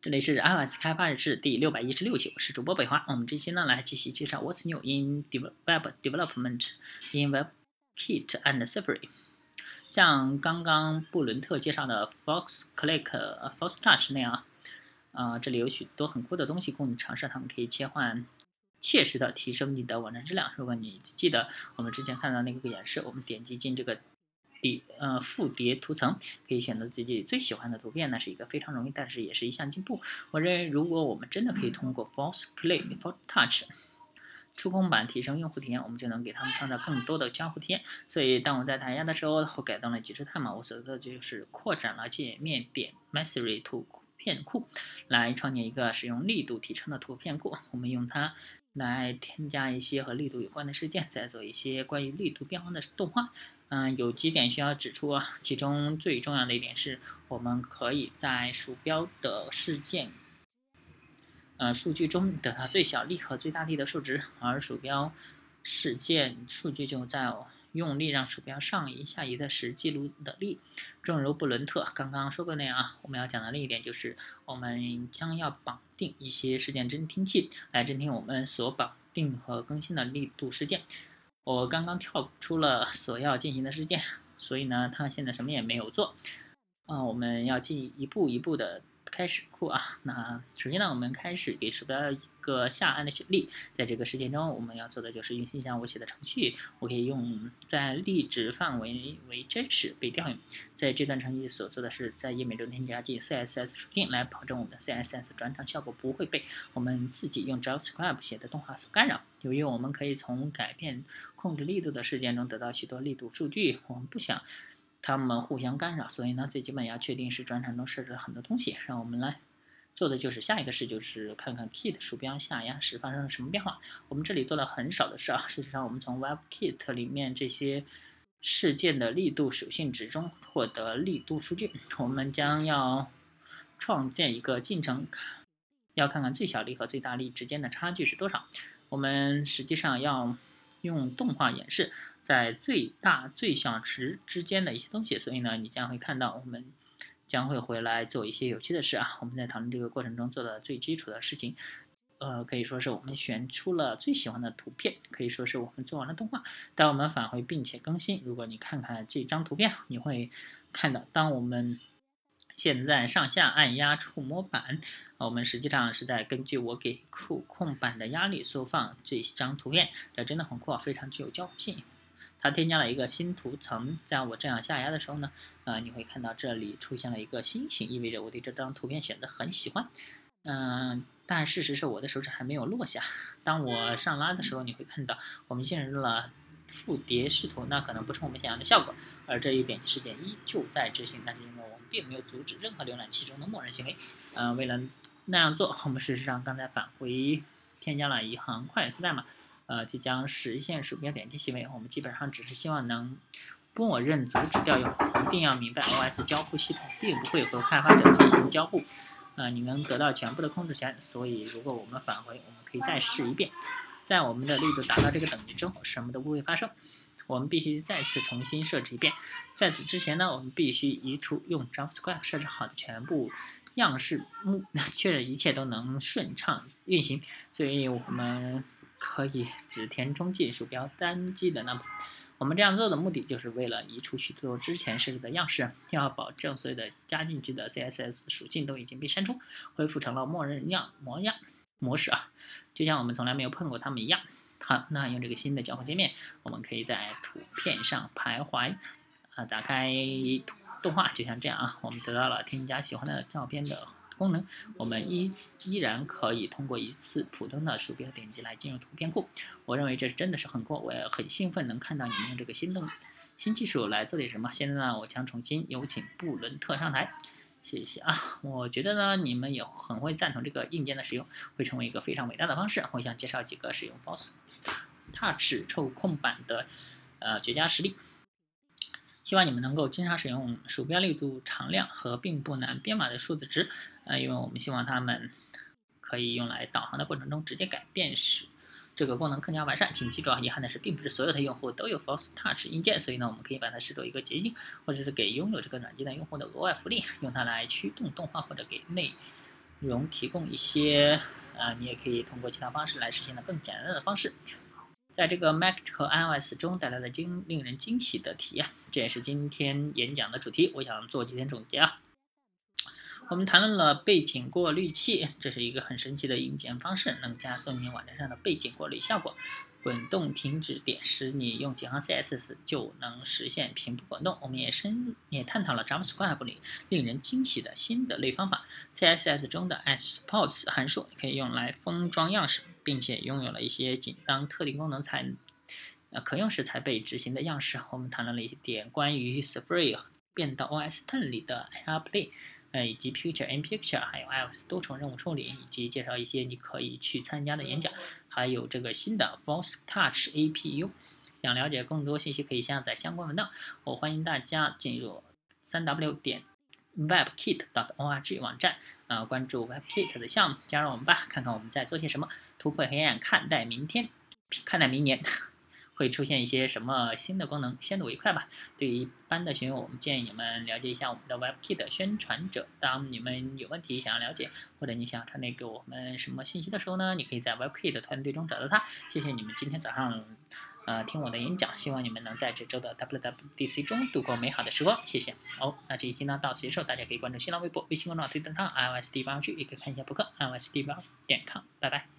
这里是 iOS 开发日志第六百一十六期，我是主播北华。我们这期呢来继续介绍 What's new in Web Development in WebKit and Safari。像刚刚布伦特介绍的 Fox Click、Fox Touch 那样，啊，这里有许多很酷的东西供你尝试，它们可以切换，切实的提升你的网站质量。如果你记得我们之前看到那个演示，我们点击进这个。叠呃复叠图层，可以选择自己最喜欢的图片，那是一个非常容易，但是也是一项进步。我认为，如果我们真的可以通过 Force Click、For Touch 触控板提升用户体验，我们就能给他们创造更多的交互体验。所以，当我在弹压的时候，我改动了几次代码，我所做的就是扩展了界面点 Mastery 图片库，来创建一个使用力度提升的图片库。我们用它来添加一些和力度有关的事件，再做一些关于力度变化的动画。嗯，有几点需要指出啊，其中最重要的一点是，我们可以在鼠标的事件，呃，数据中得到最小力和最大力的数值，而鼠标事件数据就在用力让鼠标上移下移的时记录的力。正如布伦特刚刚说过那样啊，我们要讲的另一点就是，我们将要绑定一些事件侦听器来侦听我们所绑定和更新的力度事件。我刚刚跳出了所要进行的事件，所以呢，它现在什么也没有做。啊，我们要进一步一步的。开始库啊，那首先呢，我们开始给鼠标一个下按的例，在这个事件中，我们要做的就是运行一下我写的程序，我可以用在力值范围为真实被调用。在这段程序所做的是在页面中添加进 CSS 属性，来保证我们的 CSS 转场效果不会被我们自己用 JavaScript 写的动画所干扰。由于我们可以从改变控制力度的事件中得到许多力度数据，我们不想。它们互相干扰，所以呢，最基本要确定是转场中设置了很多东西。让我们来做的就是下一个事，就是看看 Kit 鼠标下压时发生了什么变化。我们这里做了很少的事啊。事实上，我们从 WebKit 里面这些事件的力度属性值中获得力度数据。我们将要创建一个进程，要看看最小力和最大力之间的差距是多少。我们实际上要用动画演示。在最大最小值之间的一些东西，所以呢，你将会看到我们将会回来做一些有趣的事啊。我们在讨论这个过程中做的最基础的事情，呃，可以说是我们选出了最喜欢的图片，可以说是我们做完了动画。当我们返回并且更新，如果你看看这张图片，你会看到，当我们现在上下按压触摸板，我们实际上是在根据我给触控板的压力缩放这张图片，这真的很酷，非常具有交互性。它添加了一个新图层，在我这样下压的时候呢，呃，你会看到这里出现了一个星星，意味着我对这张图片选择很喜欢。嗯，但事实是我的手指还没有落下。当我上拉的时候，你会看到我们进入了复叠视图，那可能不是我们想要的效果。而这一点击事件依旧在执行，但是因为我们并没有阻止任何浏览器中的默认行为。嗯，为了那样做，我们事实上刚才返回添加了一行快速代码。呃，即将实现鼠标点击行为，我们基本上只是希望能默认阻止调用。一定要明白，OS 交互系统并不会和开发者进行交互。呃，你能得到全部的控制权，所以如果我们返回，我们可以再试一遍。在我们的力度达到这个等级之后，什么都不会发生。我们必须再次重新设置一遍。在此之前呢，我们必须移除用 JavaScript 设置好的全部样式，目 确认一切都能顺畅运行。所以我们。可以只填充进鼠标单击的那部分。我们这样做的目的就是为了移除许多之前设置的样式，要保证所有的加进去的 CSS 属性都已经被删除，恢复成了默认样模样模式啊，就像我们从来没有碰过它们一样。好，那用这个新的交互界面，我们可以在图片上徘徊，啊，打开图动画，就像这样啊，我们得到了添加喜欢的照片的。功能，我们依依然可以通过一次普通的鼠标点击来进入图片库。我认为这真的是很酷，我也很兴奋能看到你们用这个新的新技术来做点什么。现在呢，我将重新有请布伦特上台，谢谢啊。我觉得呢，你们也很会赞同这个硬件的使用，会成为一个非常伟大的方式。我想介绍几个使用 Force Touch 触控板的呃绝佳实例。希望你们能够经常使用鼠标力度常量和并不难编码的数字值，呃，因为我们希望它们可以用来导航的过程中直接改变使这个功能更加完善。请记住啊，遗憾的是，并不是所有的用户都有 Force Touch 硬件，所以呢，我们可以把它视作一个捷径，或者是给拥有这个软件的用户的额外福利，用它来驱动动画或者给内容提供一些，呃，你也可以通过其他方式来实现的更简单的方式。在这个 Mac 和 iOS 中带来的惊令人惊喜的体验，这也是今天演讲的主题。我想做几天总结啊。我们谈论了背景过滤器，这是一个很神奇的硬件方式，能加速你网站上的背景过滤效果。滚动停止点使你用几行 CSS 就能实现平铺滚动。我们也深也探讨了 JavaScript 里令人惊喜的新的类方法。CSS 中的 @supports 函数可以用来封装样式，并且拥有了一些仅当特定功能才呃可用时才被执行的样式。我们谈论了一点关于 Safari 变到 OS Ten 里的 AirPlay。呃，以及 Picture in Picture，还有 iOS 多重任务处理，以及介绍一些你可以去参加的演讲，还有这个新的 Force Touch APU。想了解更多信息，可以下载相关文档。我欢迎大家进入三 W 点 WebKit.org 网站，呃，关注 WebKit 的项目，加入我们吧，看看我们在做些什么，突破黑暗，看待明天，看待明年。会出现一些什么新的功能？先睹为快吧。对于一般的学员，我们建议你们了解一下我们的 WebKit 宣传者。当你们有问题想要了解，或者你想传递给我们什么信息的时候呢？你可以在 WebKit 团队中找到他。谢谢你们今天早上，呃，听我的演讲。希望你们能在这周的 WWDC 中度过美好的时光。谢谢。好，那这一期呢到此结束。大家可以关注新浪微博、微信公众号、推特账号 iOSD 八 G，也可以看一下博客 iOSD 八点 com。拜拜。